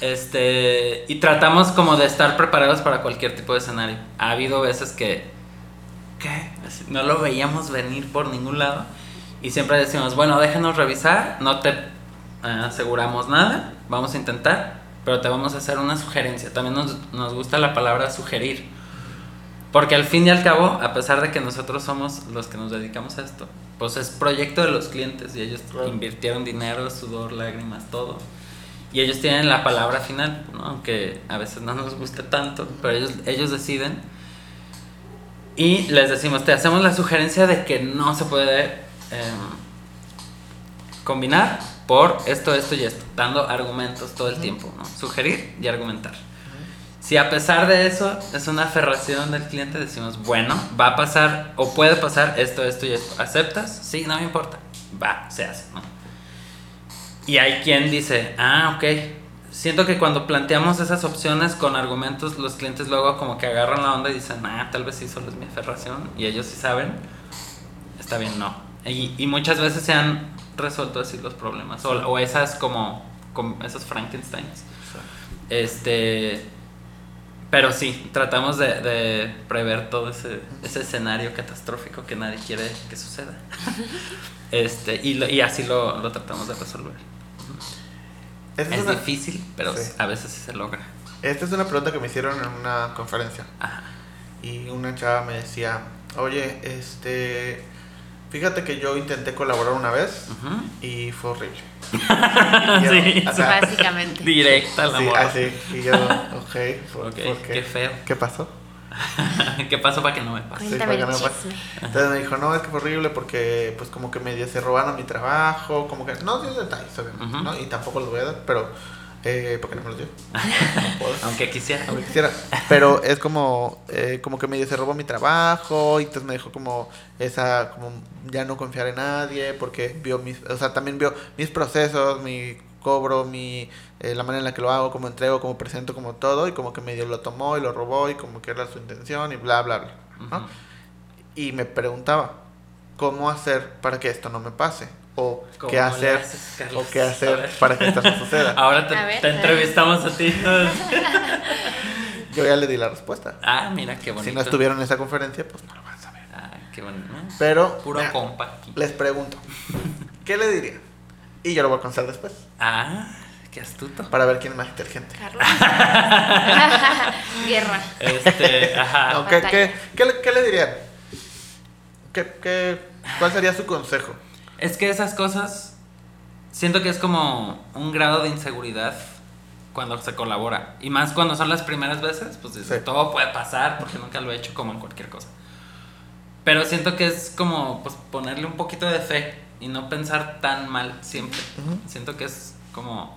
Este, y tratamos como de estar preparados para cualquier tipo de escenario. Ha habido veces que ¿qué? Así, no lo veíamos venir por ningún lado y siempre decimos, bueno, déjanos revisar, no te eh, aseguramos nada, vamos a intentar, pero te vamos a hacer una sugerencia. También nos, nos gusta la palabra sugerir. Porque al fin y al cabo, a pesar de que nosotros somos los que nos dedicamos a esto, pues es proyecto de los clientes y ellos Claro. invirtieron dinero, sudor, lágrimas, todo. Y ellos tienen la palabra final, ¿no? aunque a veces no nos guste tanto, pero ellos, ellos deciden. Y les decimos, te hacemos la sugerencia de que no se puede em, combinar por esto, esto y esto, dando argumentos todo el tiempo, ¿no? Sugerir y argumentar. Si a pesar de eso es una aferración del cliente, decimos, bueno, va a pasar o puede pasar esto, esto y esto. ¿Aceptas? Sí, no me importa. Va, se hace, ¿no? Y hay quien dice, ah, ok. Siento que cuando planteamos esas opciones con argumentos, los clientes luego como que agarran la onda y dicen, ah, tal vez sí solo es mi aferración. Y ellos sí saben, está bien, no. Y, y muchas veces se han resuelto así los problemas. O, o esas como, como esos Frankensteins. Este. Pero sí, tratamos de, de prever todo ese, ese escenario catastrófico que nadie quiere que suceda. Este, y, lo- y así lo, lo tratamos de resolver. Esta Es es, una, difícil, pero Sí. a veces sí se logra. esta es una pregunta que me hicieron en una conferencia Ajá. y una chava me decía, oye, este, fíjate que yo intenté colaborar una vez y fue horrible. Y yo, Sí, o sea, Básicamente. Directa la sí, así, y yo, ok, ¿por, qué? qué feo. ¿Qué pasó? ¿Qué pasó para que no me pase? Sí, para que no me pase. Entonces me dijo, no, es que fue horrible porque pues como que medio se robaron mi trabajo, como que, no dio detalles, obviamente. ¿no? Y tampoco los voy a dar, pero, eh, porque no me los dio. No puedo. Aunque quisiera. Aunque quisiera. Pero es como, eh, como que medio se robó mi trabajo y entonces me dejó como esa, como ya no confiar en nadie porque vio mis, o sea, también vio mis procesos, mi cobro, mi, eh, la manera en la que lo hago, como entrego, como presento, como todo y como que medio lo tomó y lo robó y como que era su intención y bla, bla, bla. ¿no? Y me preguntaba, ¿cómo hacer para que esto no me pase? O ¿Cómo qué hacer, haces, o qué hacer para que esto no suceda. Ahora te, A ver. te entrevistamos a ti. Yo ya le di la respuesta. ah, mira qué bonito. Si no estuvieron en esa conferencia, pues no lo van a saber. Ah, qué bonito. Pero Puro mira, compa. aquí. les pregunto, ¿qué le diría? Y yo lo voy a contestar después, Ah, qué astuto. para ver quién es más inteligente. Carlos. Guerra. Este, ajá. No, ¿qué, qué, qué le, qué le dirían? ¿Qué, qué, ¿Cuál sería su consejo? Es que esas cosas siento que es como un grado de inseguridad cuando se colabora. Y más cuando son las primeras veces, pues dices, Sí. todo puede pasar porque nunca lo he hecho como en cualquier cosa. Pero siento que es como pues ponerle un poquito de fe y no pensar tan mal siempre. Siento que es como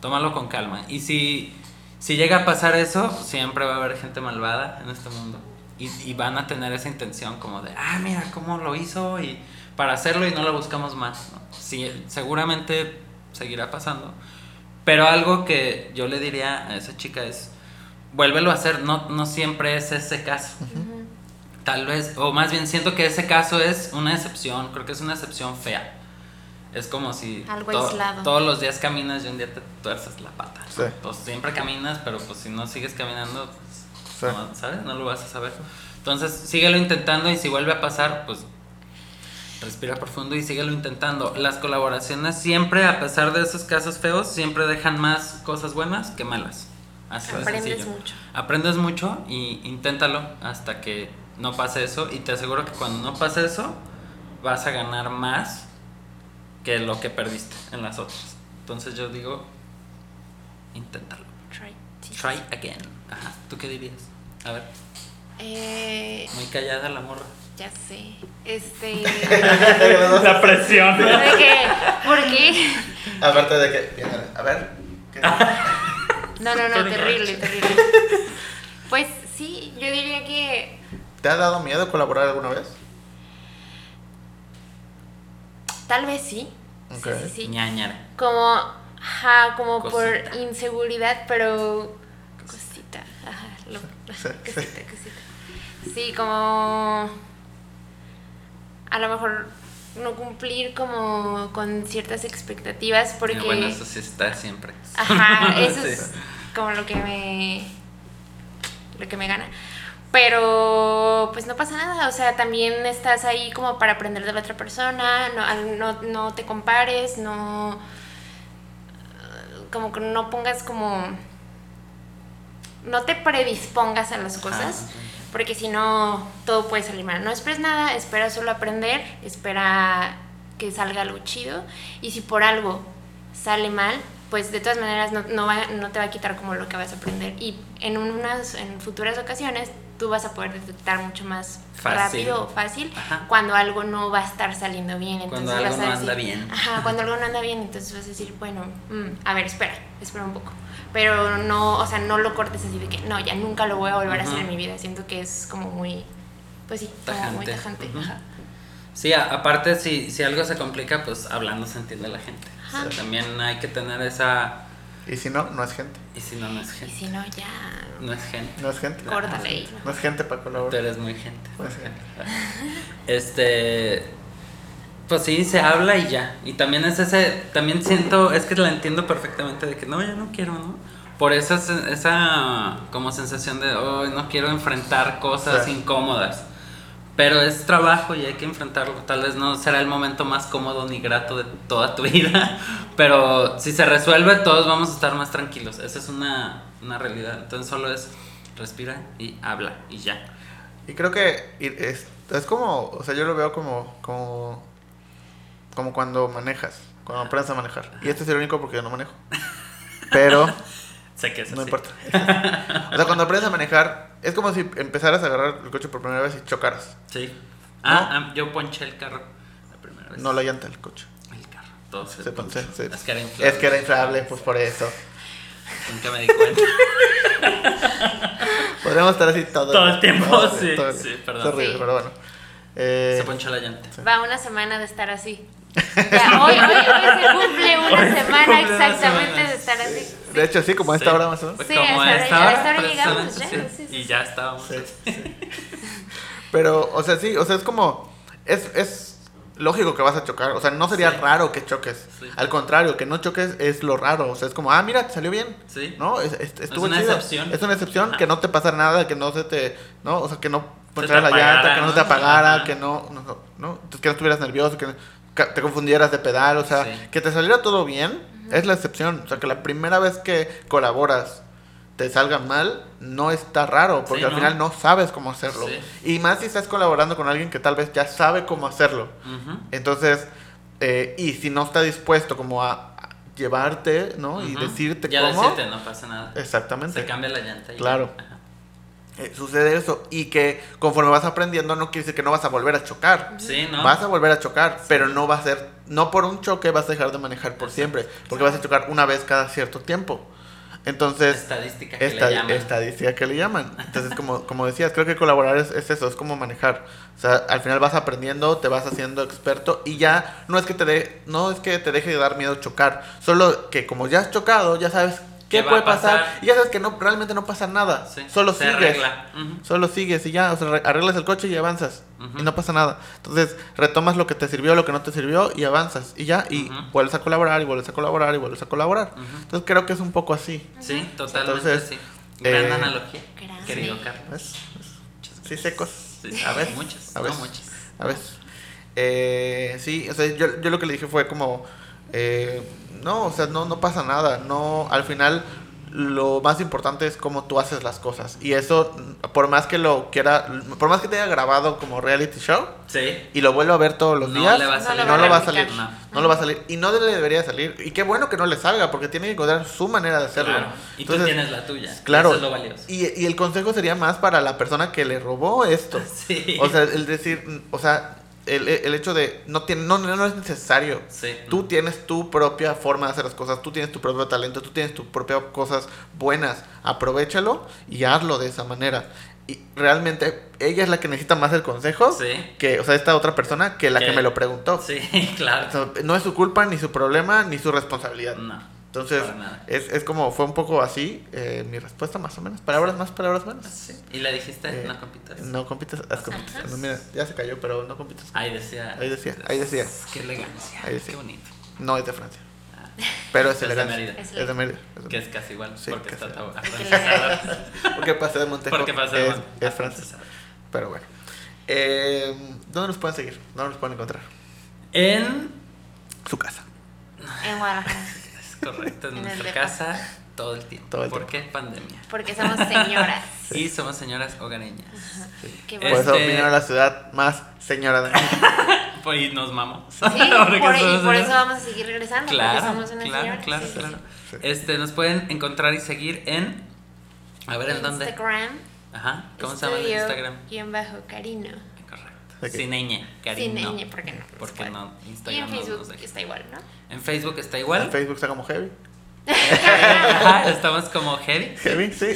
tómalo con calma. Y si, si llega a pasar eso, siempre va a haber gente malvada en este mundo. Y, y van a tener esa intención como de, ah, mira cómo lo hizo y para hacerlo y no lo buscamos más. ¿no? Sí, seguramente seguirá pasando. Pero algo que yo le diría a esa chica es, vuélvelo a hacer, no, no siempre es ese caso. Tal vez, o más bien siento que ese caso es una excepción, creo que es una excepción fea. Es como si Algo to- aislado. todos los días caminas y un día te tuerces la pata. Sí. Pues siempre caminas, pero pues si no sigues caminando, pues, Sí. no, ¿sabes? No lo vas a saber. Entonces, síguelo intentando y si vuelve a pasar, pues respira profundo y síguelo intentando. Las colaboraciones siempre, a pesar de esos casos feos, siempre dejan más cosas buenas que malas. Así de Aprendes sencillo. mucho. Aprendes mucho y inténtalo hasta que no pase eso. Y te aseguro que cuando no pase eso, vas a ganar más que lo que perdiste en las otras. Entonces yo digo, inténtalo. Try. Try again. Ajá. ¿Tú qué dirías? A ver, Eh, muy callada la morra. Ya sé. Este. La presión. ¿De qué? ¿Por qué? Aparte de que, a ver, ¿qué? No, no, no, terrible, terrible. Pues sí, yo diría que ¿te ha dado miedo colaborar alguna vez? tal vez sí. Ok. Sí, sí, sí. Ñañara. Como, ajá, como por inseguridad, pero cosita, ajá, lo- Sí, cosita, cosita. Sí, como a lo mejor no cumplir como con ciertas expectativas porque Y Bueno, eso sí está siempre. Ajá, eso Sí. es como lo que me. lo que me gana. Pero pues no pasa nada, o sea, también estás ahí como para aprender de la otra persona, no, no, no te compares, no. como que no pongas como. No te predispongas a las cosas, Ajá. porque si no, todo puede salir mal. No esperes nada, espera solo aprender, espera que salga algo chido, y si por algo sale mal, pues de todas maneras no, no, va- no te va a quitar como lo que vas a aprender. Y en unas en futuras ocasiones tú vas a poder detectar mucho más Fácil. rápido o fácil Ajá. cuando algo no va a estar saliendo bien. Entonces Cuando algo vas a no anda decir- bien. Ajá, cuando algo no anda bien, entonces vas a decir, bueno, mm, a ver, espera, espera un poco. Pero no, o sea, no lo cortes así de que, no, ya nunca lo voy a volver a hacer en mi vida. Siento que es como muy, pues sí, como muy Tajante. tajante. Ajá. Sí, a- aparte, si, si algo se complica, pues hablando se entiende la gente. O sea, Ajá. también hay que tener esa. Y si no, no es gente. Y si no, no es Y gente. si no, ya, No es gente. No es gente. córtale ahí. No es gente para Tú colaborar. eres muy gente. Pues sí. Este. Pues sí, se habla y ya. Y también es ese. También siento. Es que la entiendo perfectamente de que no, ya no quiero, ¿no? Por esa, sen- esa como sensación de, oh, no quiero enfrentar cosas Sí. incómodas. Pero es trabajo y hay que enfrentarlo. Tal vez no será el momento más cómodo ni grato de toda tu vida. Pero si se resuelve, todos vamos a estar más tranquilos. Esa es una, una realidad. Entonces solo es respira y habla y ya. Y creo que es, es como, o sea, yo lo veo como, como, como cuando manejas, cuando aprendes a manejar. Y este es irónico porque yo no manejo. Pero Sé que es no así. importa. O sea, cuando aprendes a manejar, es como si empezaras a agarrar el coche por primera vez y chocaras. Sí. Ah, ah, yo ponché el carro la primera vez. No la llanta del coche. El carro. Todo se, Se ponché, sí. Es que era inflable. Es que era inflable, pues por eso. Nunca me di cuenta. Podríamos estar así todo, Todo el tiempo, todo- sí, todo el- sí, perdón. Es horrible, Sí. pero bueno. Eh, se ponchó la llanta. Va una semana de estar así. Ya, hoy, hoy, hoy se cumple una se semana cumple una exactamente de estar así. de hecho, sí, como a esta Sí. hora más o menos. Sí, como hasta a ahora- esta hora, llegamos, ya, sí. sí, sí, Y ya estábamos. Sí, sí. Pero, o sea, sí, o sea, es como. Es, es lógico que vas a chocar. O sea, no sería Sí. raro que choques. Sí. Al contrario, que no choques es lo raro. O sea, es como, ah, mira, te salió bien. Sí. ¿No? Es, es- estuvo una chido. excepción. Es una excepción, Ajá. que no te pasa nada, que no se te. ¿No? O sea, que no poncharas la llanta, que no ¿no? se te apagara, Ajá. que no. No, no, ¿no? Que no estuvieras nervioso, que ca- te confundieras de pedal. O sea, Sí. que te saliera todo bien es la excepción. O sea, que la primera vez que colaboras te salga mal, no está raro, porque Sí, al ¿no? final no sabes cómo hacerlo. Sí. Y más si estás colaborando con alguien que tal vez ya sabe cómo hacerlo. Entonces, eh, y si no está dispuesto como a, llevarte, ¿no? Y Ujú. decirte ya cómo. decirte, no pasa nada. Exactamente. Se cambia la llanta. y Claro. ya. Eh, sucede eso. Y que conforme vas aprendiendo, no quiere decir que no vas a volver a chocar. Sí, ¿no? Vas a volver a chocar, pero no va a ser, no por un choque vas a dejar de manejar por siempre, porque vas a chocar una vez cada cierto tiempo. Entonces, Estadística que esta, le llaman. estadística que le llaman. Entonces, como, como decías, creo que colaborar es, es eso, es como manejar. O sea, al final vas aprendiendo, te vas haciendo experto y ya no es que te de, no es que te deje de dar miedo chocar, solo que como ya has chocado, ya sabes qué ¿Qué va puede pasar? pasar? y ya sabes que no realmente no pasa nada. Sí, Solo se sigues. arregla. Ujú. Solo sigues y ya, o sea, re- arreglas el coche y avanzas. Y no pasa nada. Entonces, retomas lo que te sirvió, lo que no te sirvió y avanzas. Y ya, y vuelves a colaborar y vuelves a colaborar y vuelves a colaborar. Entonces, creo que es un poco así. Sí, totalmente Entonces, sí. Gran eh, analogía, Gran. querido Sí. Carlos. Sí, gracias. secos. Sí, A ver, muchas, a no ver. muchas. A ver. Eh, sí, o sea, yo, yo lo que le dije fue como, eh, no, o sea, no, no pasa nada. No, al final, lo más importante es cómo tú haces las cosas. Y eso, por más que lo quiera, por más que te haya grabado como reality show Sí. y lo vuelvo a ver todos los No días, le va a No salir. le no va lo a va a salir. No. No lo va a salir. Y no le debería salir. Y qué bueno que no le salga, porque tiene que encontrar su manera de hacerlo. Claro. Y tú Entonces, tienes la tuya. Claro. Eso es lo valioso. Y, y el consejo sería más para la persona que le robó esto. Sí. O sea, el decir, o sea, el, el hecho de no, tiene, no, no es necesario. Sí. Tú tienes tu propia forma de hacer las cosas, tú tienes tu propio talento, tú tienes tus propias cosas buenas. Aprovechalo y hazlo de esa manera. Y realmente ella es la que necesita más el consejo Sí. que, o sea, esta otra persona que la Que- que me lo preguntó. Sí, claro. O sea, no es su culpa, ni su problema, ni su responsabilidad. No. Entonces, es, es como, fue un poco así eh, mi respuesta, más o menos. Palabras más, palabras menos. Sí. ¿Y le dijiste? Eh, no compitas. No compites, haz compites. No, mira, ya se cayó, pero no compites. Ahí decía. Ahí decía, ahí decía. Qué elegancia. Ahí decía. Qué bonito. No es de Francia. Ah, Pero es Es de elegante. Mérida. Es de Mérida. es de Que es casi igual. Sí, porque casi está Porque afrancesado. Porque pasé de Montejo. Porque pasé de es, Mon- es francés. Pero bueno. Eh, ¿Dónde nos pueden seguir? ¿Dónde nos pueden encontrar? En. Su casa. En Guadalajara. Es correcto, en, En nuestra casa todo el tiempo. Todo el ¿Por tiempo. qué pandemia? Porque somos señoras. Y somos señoras hogareñas. Qué Por bueno. eso Este- vinieron a la ciudad más señora de Pues y nos mamamos. Sí, Porque por, y somos por eso vamos a seguir regresando. Claro, porque somos unas claro, señoras. claro, Sí, sí, claro. sí. Este, nos pueden encontrar y seguir en. A ver, ¿en dónde? Instagram. Ajá. ¿Cómo se llama el Instagram? Guión bajo Carino. Correcto. Ok. Sin ñ, cariño. Sin ñ, ¿por qué no? Porque no, Y Instagram en no Facebook nos deja. está igual, ¿no? En Facebook está En igual. Facebook está como heavy. Ajá, estamos como heavy. Heavy, sí.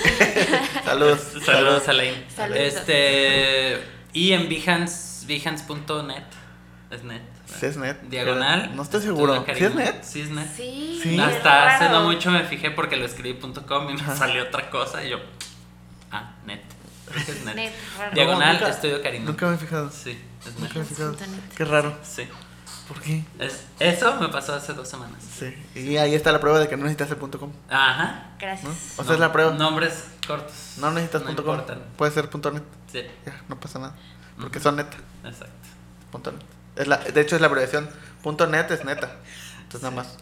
Saludos. Saludos a Lane. Saludos. Este. Y en Behance, Behance.net. Es net. Sí es net. Diagonal. No estoy seguro. ¿Sí es net? Sí es net. Sí. Sí. Hasta hace no mucho me fijé porque lo escribí .com y me salió otra cosa y yo. Ah, net. Es net. Net, raro. Diagonal, nunca- Estudio Cariño. Nunca me he fijado. Sí, es Nunca me he fijado. Qué raro. Sí. ¿Por qué? Es, eso me pasó hace dos semanas. Sí. Y ahí está la prueba de que no necesitas el punto .com. Ajá. Gracias. O sea, es la prueba. Nombres cortos. No necesitas No punto .com. Puede ser punto .net. Sí, Ya, no pasa nada. Porque son neta. exacto. Punto .net. Es la, de hecho, es la abreviación. Punto .net es neta. Entonces, nada más.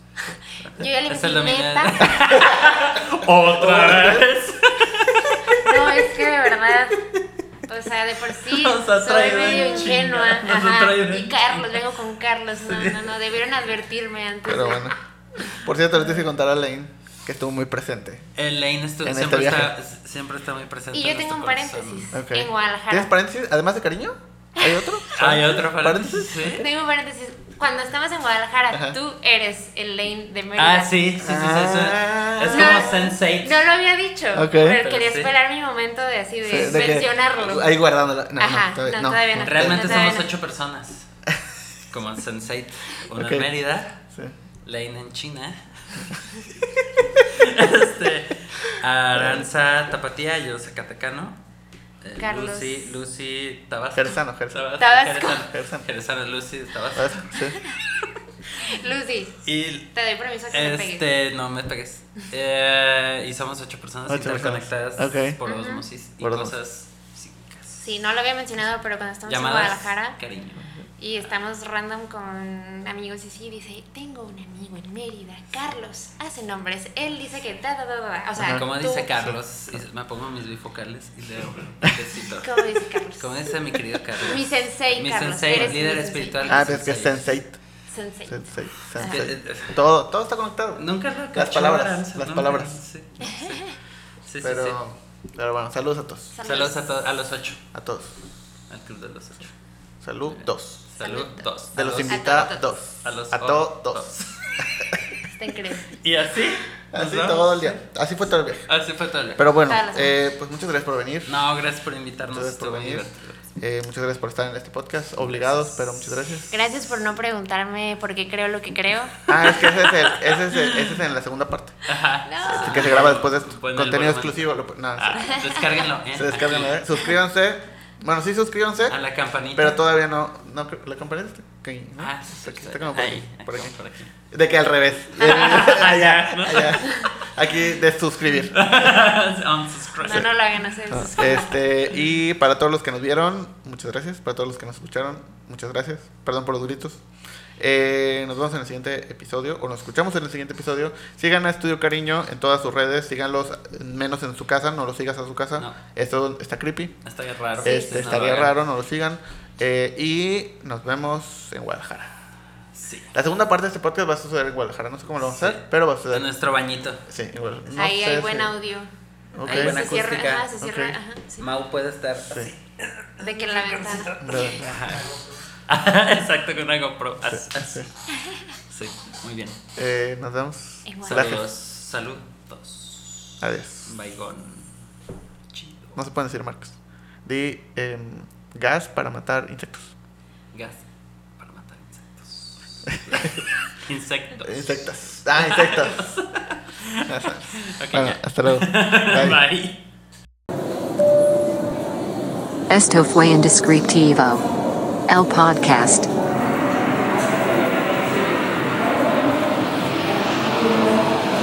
Yo ya le Es metí el dominio neta. ¿Otra vez? Es que de verdad. O sea, de por sí Nos ha soy medio en ingenua. Ajá. Y Carlos, vengo con Carlos. No, no, no. Debieron advertirme antes. Pero bueno. Por cierto, les que contar a Lane que estuvo muy presente. El Lane estu- En este siempre, viaje. está, siempre está muy presente. Y yo en tengo un paréntesis. Ok. En Guadalajara. ¿Tienes paréntesis? Además de cariño, ¿hay otro? Hay otro paréntesis. ¿sí? Tengo un paréntesis. Cuando estamos en Guadalajara, Ajá. tú eres el Lane de Mérida. Ah, sí, sí, sí, sí, Ah. es No, como Sense8. No lo había dicho. Pero Pero quería sí. esperar mi momento de así, de, Sí, de que- mencionarlo. Ahí guardándola. No, Ajá, no, todavía no, no. todavía no. Realmente somos no. ocho personas. Como en Sense8. Una Ok. en Mérida, Sí. Lane en China. este, Aranza Tapatía, yo Zacatecano. Eh, Carlos. Lucy, Lucy Tabasco. Jerezano, jerezano. Tabasco. Jerezano. Jerezano, Lucy Tabasco. Sí. Lucy, Y te doy permiso que me pegues. este, no me pegues. Eh, y somos ocho personas Ocho interconectadas personas. Ok. por Ujú. osmosis y Por cosas psíquicas. Sí, no lo había mencionado, pero cuando estamos Llamadas en Guadalajara cariño. Y estamos random con amigos y sí, dice, tengo un amigo en Mérida, Carlos, hace nombres, él dice que da, da, da, da. O sea, Ajá. Como tú- dice Carlos, me pongo mis bifocales y leo besito. ¿Cómo dice Carlos? Como dice mi querido Carlos. Mi sensei, Mi Carlos. sensei, eres líder mi espiritual. Ah, es que es sensei. Sensei. Sensei. Sensei. Todo, todo está conectado. Nunca lo Las palabras, las palabras. Sí, sí. Sí, sí, Pero, sí. pero bueno, saludos a todos. Saludos a, to- a los ocho. A todos. Al club de los ocho. Salud, dos. Salud, dos. De A los invitados, a los A todos, dos. Está increíble. Y así. Así ¿nos todo el día. Así fue todo el viaje. Así fue todo el día. Pero bueno, eh, pues muchas gracias por venir. No, gracias por invitarnos. Muchas gracias por venir. Eh, muchas gracias por estar en este podcast. Obligados, pero muchas gracias. Gracias por no preguntarme por qué creo lo que creo. Ah, es que ese es, el, ese es, el- ese es en la segunda parte. Ajá. No. que se graba después de esto. Contenido exclusivo. Lo, no, Ah, descárguenlo. ¿eh? se descargan, Aquí, ¿eh? Suscríbanse. Bueno, sí, suscríbanse. A la campanita. Pero todavía no. no creo- ¿La campanita está aquí? ¿no? Ah, sí, Está aquí, sí. está como por Ahí, aquí, por aquí. por aquí. De que al revés. Allá, ¿no? Allá. Aquí de suscribir. Unsubscribe. No, no lo hagan, no sé. Este, y para todos los que nos vieron, muchas gracias. Para todos los que nos escucharon, muchas gracias. Perdón por los duritos. Eh, nos vemos en el siguiente episodio, o nos escuchamos en el siguiente episodio. Sigan a Estudio Cariño en todas sus redes, síganlos menos en su casa, no los sigas a su casa. No. Esto está creepy. Estaría raro. Este, estaría raro, no lo sigan. Eh, y nos vemos en Guadalajara. Sí. La segunda parte de este podcast va a suceder en Guadalajara. No sé cómo lo vamos a hacer, pero va a suceder. En nuestro bañito. Sí, igual. No Ahí sé hay si- buen audio. Ok. Hay Ahí buena se cierra, ajá, se cierra, Ok. ajá, sí. Mau puede estar Sí. así. De que en la ventana. Exacto, con una GoPro. As- as- Sí. Muy bien. Eh, nos vemos. Saludos. Saludos. Adiós. Baigón. Chido. No se pueden decir marcas. Di em, gas para matar insectos. Gas para matar insectos. Insectos. Insectos. Ah, insectos. Bueno, hasta luego. Bye. Bye. Esto fue Indescriptivo. El podcast.